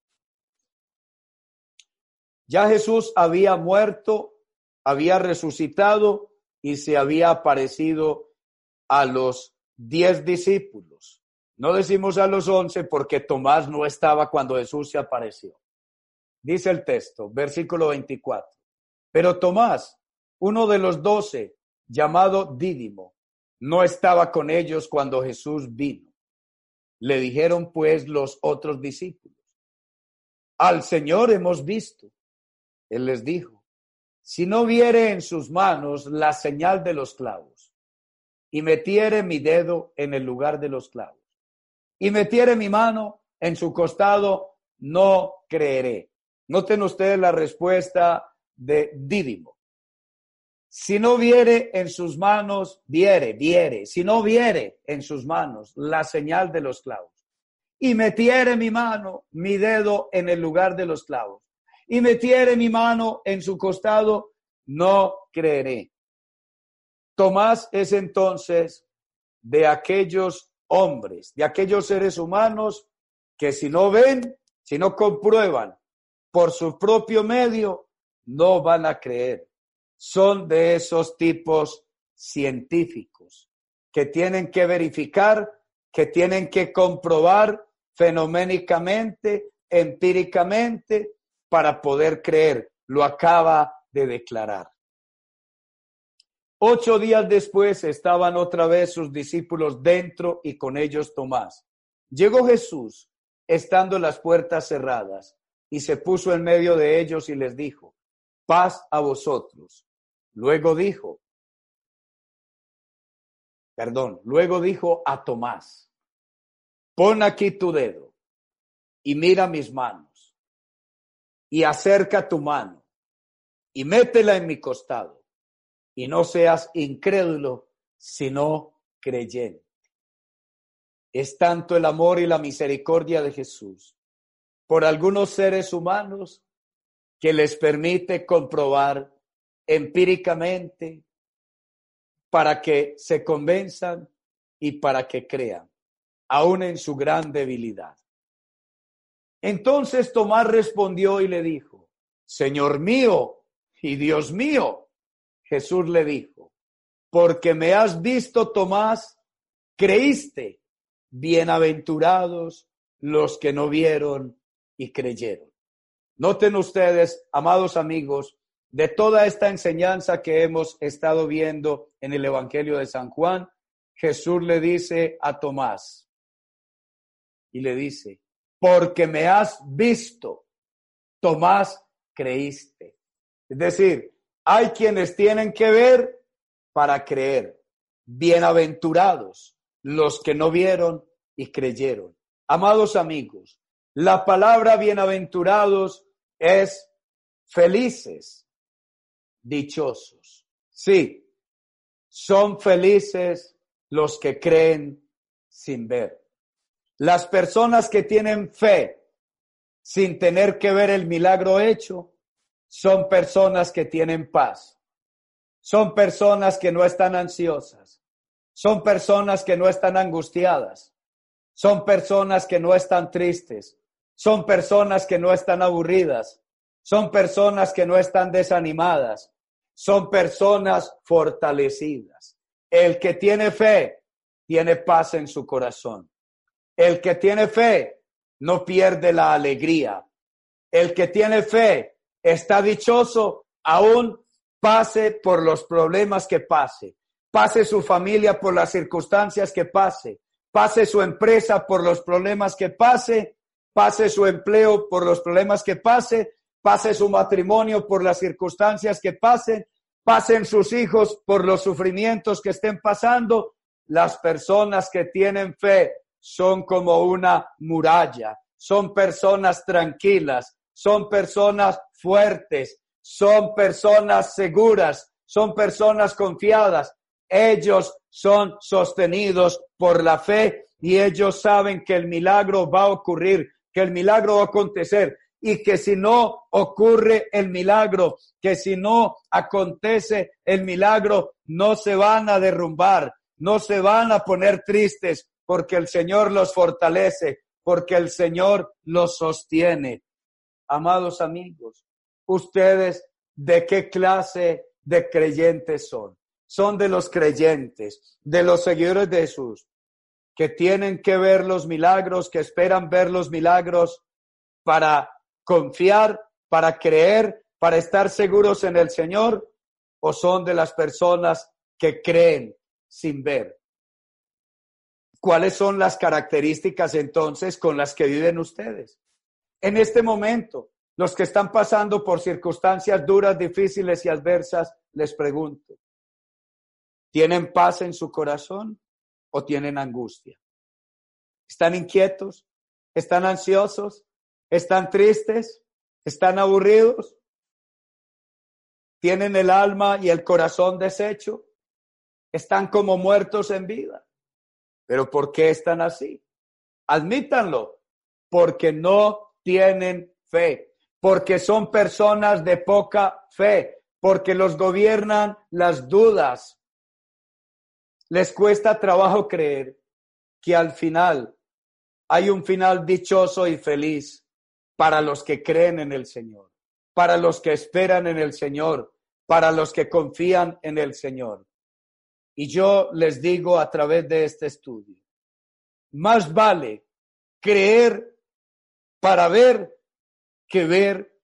Ya Jesús había muerto, había resucitado y se había aparecido a los diez discípulos. No decimos a los once porque Tomás no estaba cuando Jesús se apareció. Dice el texto, versículo 24. Pero Tomás, uno de los doce, llamado Dídimo, no estaba con ellos cuando Jesús vino. Le dijeron pues los otros discípulos, al Señor hemos visto. Él les dijo, si no viere en sus manos la señal de los clavos, y metiere mi dedo en el lugar de los clavos, y metiere mi mano en su costado, no creeré. Noten ustedes la respuesta de Dídimo. Si no viere en sus manos, viere, viere. Si no viere en sus manos la señal de los clavos. Y metiere mi mano, mi dedo en el lugar de los clavos. Y metiere mi mano en su costado, no creeré. Tomás es entonces de aquellos hombres, de aquellos seres humanos que si no ven, si no comprueban por su propio medio, no van a creer son de esos tipos científicos que tienen que verificar, que tienen que comprobar fenoménicamente, empíricamente, para poder creer. Lo acaba de declarar. Ocho días después estaban otra vez sus discípulos dentro y con ellos Tomás. Llegó Jesús, estando las puertas cerradas, y se puso en medio de ellos y les dijo, paz a vosotros. Luego dijo, perdón, luego dijo a Tomás, pon aquí tu dedo y mira mis manos y acerca tu mano y métela en mi costado y no seas incrédulo, sino creyente. Es tanto el amor y la misericordia de Jesús por algunos seres humanos que les permite comprobar empíricamente para que se convenzan y para que crean, aún en su gran debilidad. Entonces Tomás respondió y le dijo, Señor mío y Dios mío. Jesús le dijo, porque me has visto, Tomás, creíste. Bienaventurados los que no vieron y creyeron. Noten ustedes, amados amigos, de toda esta enseñanza que hemos estado viendo en el Evangelio de San Juan, Jesús le dice a Tomás y le dice, porque me has visto, Tomás, creíste. Es decir, hay quienes tienen que ver para creer. Bienaventurados los que no vieron y creyeron. Amados amigos, la palabra bienaventurados es felices dichosos. Sí, son felices los que creen sin ver. Las personas que tienen fe sin tener que ver el milagro hecho, son personas que tienen paz. Son personas que no están ansiosas. Son personas que no están angustiadas. Son personas que no están tristes. Son personas que no están aburridas. Son personas que no están desanimadas. Son personas fortalecidas. El que tiene fe tiene paz en su corazón. El que tiene fe no pierde la alegría. El que tiene fe está dichoso aún pase por los problemas que pase, pase su familia por las circunstancias que pase, pase su empresa por los problemas que pase, pase su empleo por los problemas que pase, pase su matrimonio por las circunstancias que pasen, pasen sus hijos por los sufrimientos que estén pasando, las personas que tienen fe son como una muralla, son personas tranquilas, son personas fuertes, son personas seguras, son personas confiadas. Ellos son sostenidos por la fe y ellos saben que el milagro va a ocurrir, que el milagro va a acontecer y que si no ocurre el milagro, que si no acontece el milagro, no se van a derrumbar, no se van a poner tristes porque el Señor los fortalece, porque el Señor los sostiene. Amados amigos, ustedes de qué clase de creyentes son. Son de los creyentes, de los seguidores de Jesús, que tienen que ver los milagros, que esperan ver los milagros para confiar, para creer, para estar seguros en el Señor, o son de las personas que creen sin ver. ¿Cuáles son las características entonces con las que viven ustedes? En este momento, los que están pasando por circunstancias duras, difíciles y adversas, les pregunto, ¿tienen paz en su corazón o tienen angustia? ¿Están inquietos? ¿Están ansiosos? ¿Están tristes? ¿Están aburridos? ¿Tienen el alma y el corazón deshecho? están como muertos en vida. Pero ¿por qué están así? Admítanlo, porque no tienen fe, porque son personas de poca fe, porque los gobiernan las dudas. Les cuesta trabajo creer que al final hay un final dichoso y feliz para los que creen en el Señor, para los que esperan en el Señor, para los que confían en el Señor. Y yo les digo a través de este estudio, más vale creer para ver que ver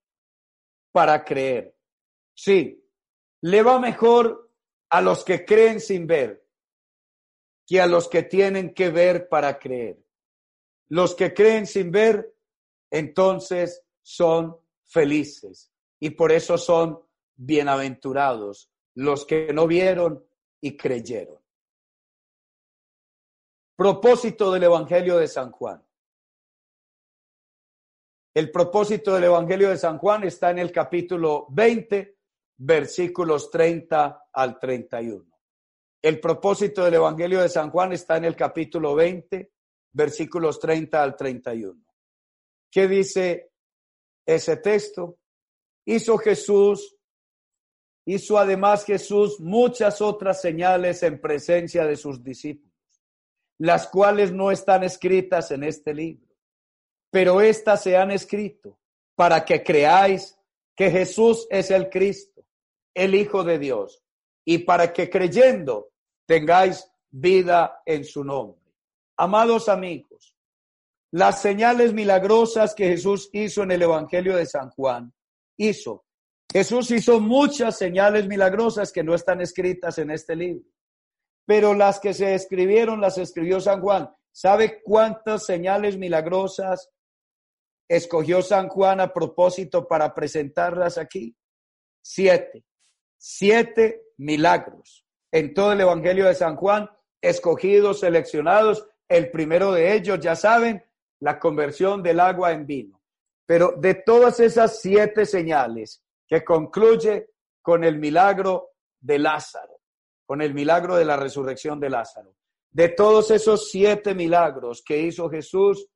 para creer. Sí, le va mejor a los que creen sin ver que a los que tienen que ver para creer. Los que creen sin ver, entonces son felices y por eso son bienaventurados. Los que no vieron, y creyeron. Propósito del Evangelio de San Juan. El propósito del Evangelio de San Juan está en el capítulo 20, versículos 30 al 31. El propósito del Evangelio de San Juan está en el capítulo 20, versículos 30 al 31. ¿Qué dice ese texto? Hizo Jesús Hizo además Jesús muchas otras señales en presencia de sus discípulos, las cuales no están escritas en este libro, pero éstas se han escrito para que creáis que Jesús es el Cristo, el Hijo de Dios, y para que creyendo tengáis vida en su nombre. Amados amigos, las señales milagrosas que Jesús hizo en el Evangelio de San Juan, hizo Jesús hizo muchas señales milagrosas que no están escritas en este libro, pero las que se escribieron las escribió San Juan. ¿Sabe cuántas señales milagrosas escogió San Juan a propósito para presentarlas aquí? Siete. Siete milagros en todo el Evangelio de San Juan, escogidos, seleccionados. El primero de ellos, ya saben, la conversión del agua en vino. Pero de todas esas siete señales, que concluye con el milagro de Lázaro, con el milagro de la resurrección de Lázaro. De todos esos siete milagros que hizo Jesús,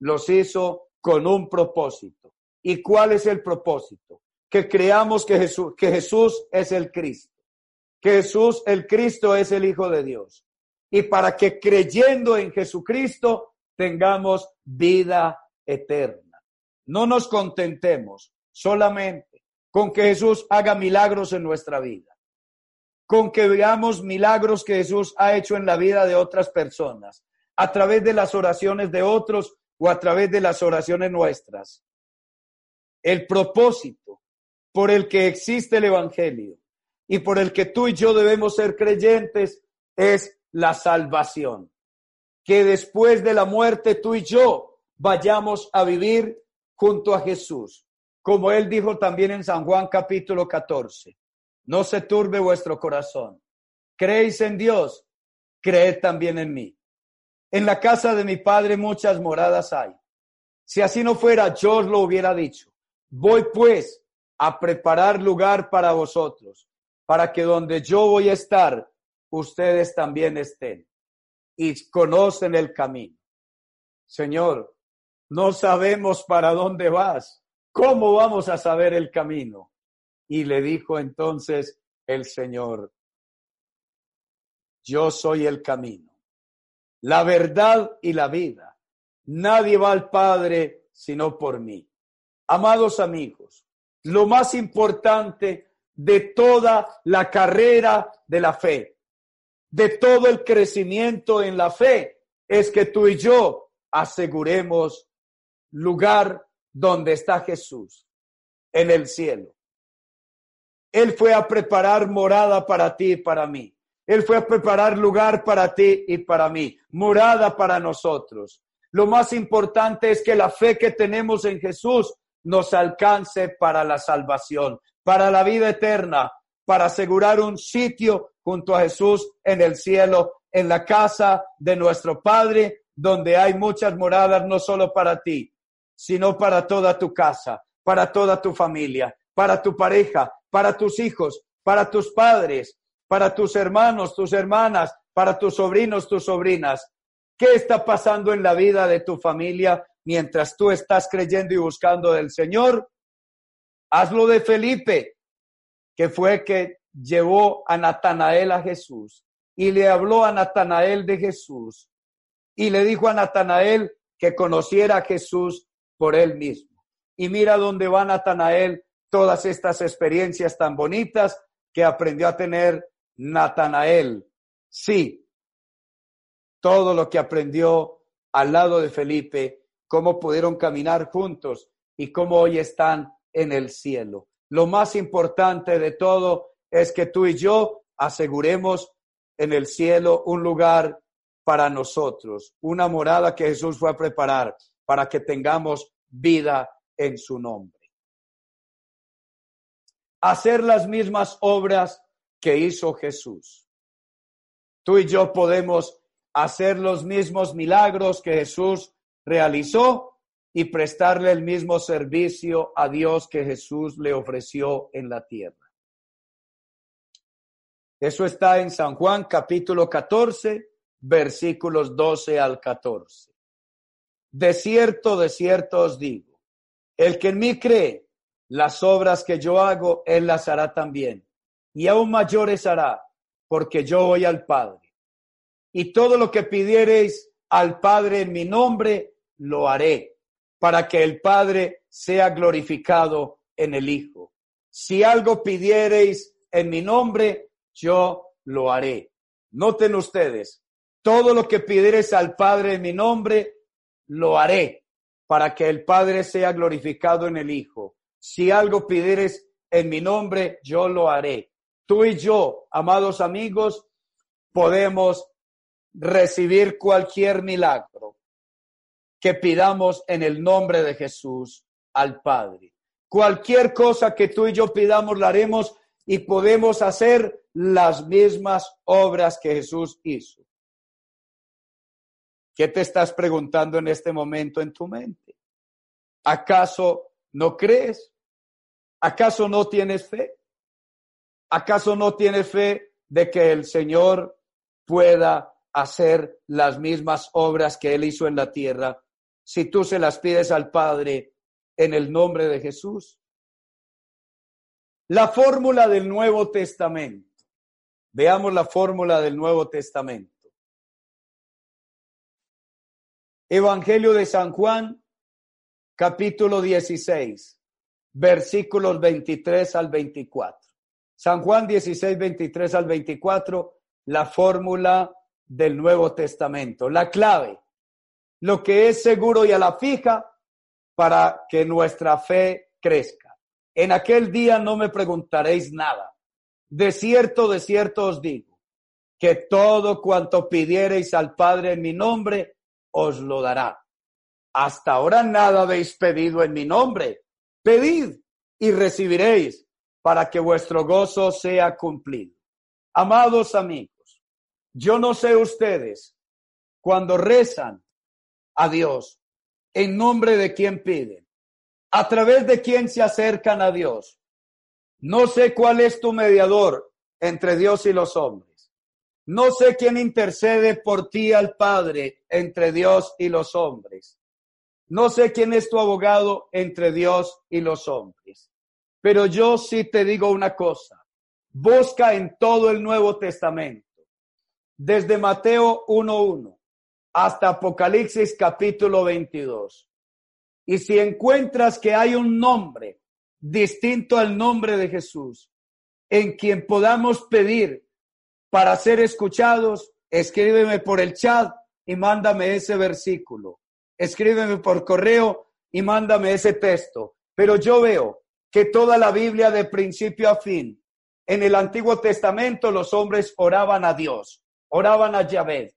los hizo con un propósito. ¿Y cuál es el propósito? Que creamos que Jesús, que Jesús es el Cristo, que Jesús, el Cristo, es el Hijo de Dios. Y para que creyendo en Jesucristo tengamos vida eterna. No nos contentemos solamente con que Jesús haga milagros en nuestra vida, con que veamos milagros que Jesús ha hecho en la vida de otras personas, a través de las oraciones de otros o a través de las oraciones nuestras. El propósito por el que existe el Evangelio y por el que tú y yo debemos ser creyentes es la salvación. Que después de la muerte tú y yo vayamos a vivir junto a Jesús como él dijo también en San Juan capítulo 14, no se turbe vuestro corazón. Creéis en Dios, creed también en mí. En la casa de mi padre muchas moradas hay. Si así no fuera, yo lo hubiera dicho. Voy pues a preparar lugar para vosotros, para que donde yo voy a estar, ustedes también estén y conocen el camino. Señor, no sabemos para dónde vas ¿cómo vamos a saber el camino? Y le dijo entonces el Señor, yo soy el camino, la verdad y la vida. Nadie va al Padre sino por mí. Amados amigos, lo más importante de toda la carrera de la fe, de todo el crecimiento en la fe, es que tú y yo aseguremos lugar donde está Jesús, en el cielo. Él fue a preparar morada para ti y para mí. Él fue a preparar lugar para ti y para mí, morada para nosotros. Lo más importante es que la fe que tenemos en Jesús nos alcance para la salvación, para la vida eterna, para asegurar un sitio junto a Jesús en el cielo, en la casa de nuestro Padre, donde hay muchas moradas, no solo para ti, sino para toda tu casa, para toda tu familia, para tu pareja, para tus hijos, para tus padres, para tus hermanos, tus hermanas, para tus sobrinos, tus sobrinas. ¿Qué está pasando en la vida de tu familia mientras tú estás creyendo y buscando del Señor? Hazlo de Felipe, que fue que llevó a Natanael a Jesús y le habló a Natanael de Jesús y le dijo a Natanael que conociera a Jesús por él mismo. Y mira dónde va Natanael todas estas experiencias tan bonitas que aprendió a tener Natanael. Sí, todo lo que aprendió al lado de Felipe, cómo pudieron caminar juntos y cómo hoy están en el cielo. Lo más importante de todo es que tú y yo aseguremos en el cielo un lugar para nosotros, una morada que Jesús fue a preparar para que tengamos vida en su nombre. Hacer las mismas obras que hizo Jesús. Tú y yo podemos hacer los mismos milagros que Jesús realizó y prestarle el mismo servicio a Dios que Jesús le ofreció en la tierra. Eso está en San Juan capítulo 14, versículos 12 al 14. De cierto, de cierto os digo, el que en mí cree, las obras que yo hago, él las hará también. Y aún mayores hará, porque yo voy al Padre. Y todo lo que pidiereis al Padre en mi nombre, lo haré, para que el Padre sea glorificado en el Hijo. Si algo pidiereis en mi nombre, yo lo haré. Noten ustedes, todo lo que pidiereis al Padre en mi nombre, lo haré para que el Padre sea glorificado en el Hijo. Si algo pidieres en mi nombre, yo lo haré. Tú y yo, amados amigos, podemos recibir cualquier milagro que pidamos en el nombre de Jesús al Padre. Cualquier cosa que tú y yo pidamos, la haremos y podemos hacer las mismas obras que Jesús hizo. ¿Qué te estás preguntando en este momento en tu mente? ¿Acaso no crees? ¿Acaso no tienes fe? ¿Acaso no tienes fe de que el Señor pueda hacer las mismas obras que Él hizo en la tierra si tú se las pides al Padre en el nombre de Jesús? La fórmula del Nuevo Testamento. Veamos la fórmula del Nuevo Testamento. Evangelio de San Juan, capítulo 16, versículos 23 al 24. San Juan 16, 23 al 24, la fórmula del Nuevo Testamento, la clave, lo que es seguro y a la fija para que nuestra fe crezca. En aquel día no me preguntaréis nada. De cierto, de cierto os digo, que todo cuanto pidiereis al Padre en mi nombre, os lo dará. Hasta ahora nada habéis pedido en mi nombre. Pedid y recibiréis para que vuestro gozo sea cumplido. Amados amigos, yo no sé ustedes cuando rezan a Dios, en nombre de quién piden, a través de quién se acercan a Dios. No sé cuál es tu mediador entre Dios y los hombres. No sé quién intercede por ti al Padre entre Dios y los hombres. No sé quién es tu abogado entre Dios y los hombres. Pero yo sí te digo una cosa. Busca en todo el Nuevo Testamento, desde Mateo 1.1 hasta Apocalipsis capítulo 22. Y si encuentras que hay un nombre distinto al nombre de Jesús, en quien podamos pedir para ser escuchados, escríbeme por el chat y mándame ese versículo. Escríbeme por correo y mándame ese texto. Pero yo veo que toda la Biblia de principio a fin, en el Antiguo Testamento los hombres oraban a Dios, oraban a Yahvé.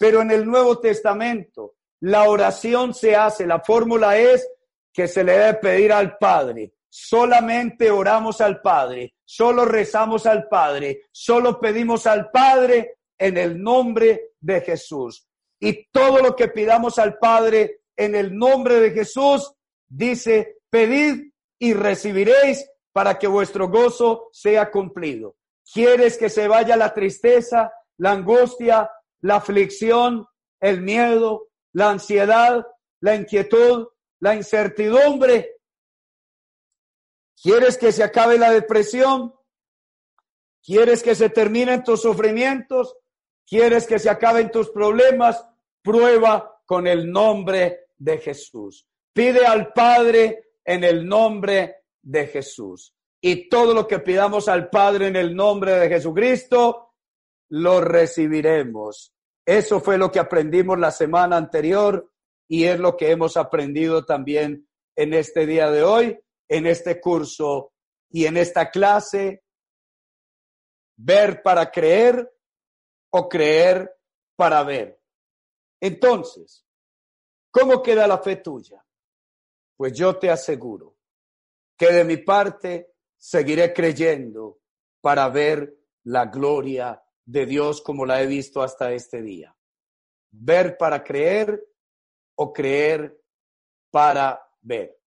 Pero en el Nuevo Testamento la oración se hace, la fórmula es que se le debe pedir al Padre. Solamente oramos al Padre, solo rezamos al Padre, solo pedimos al Padre en el nombre de Jesús. Y todo lo que pidamos al Padre en el nombre de Jesús, dice, pedid y recibiréis para que vuestro gozo sea cumplido. ¿Quieres que se vaya la tristeza, la angustia, la aflicción, el miedo, la ansiedad, la inquietud, la incertidumbre? ¿Quieres que se acabe la depresión? ¿Quieres que se terminen tus sufrimientos? ¿Quieres que se acaben tus problemas? Prueba con el nombre de Jesús. Pide al Padre en el nombre de Jesús. Y todo lo que pidamos al Padre en el nombre de Jesucristo, lo recibiremos. Eso fue lo que aprendimos la semana anterior y es lo que hemos aprendido también en este día de hoy, en este curso y en esta clase. Ver para creer o creer para ver. Entonces, ¿cómo queda la fe tuya? Pues yo te aseguro que de mi parte seguiré creyendo para ver la gloria de Dios como la he visto hasta este día. Ver para creer o creer para ver.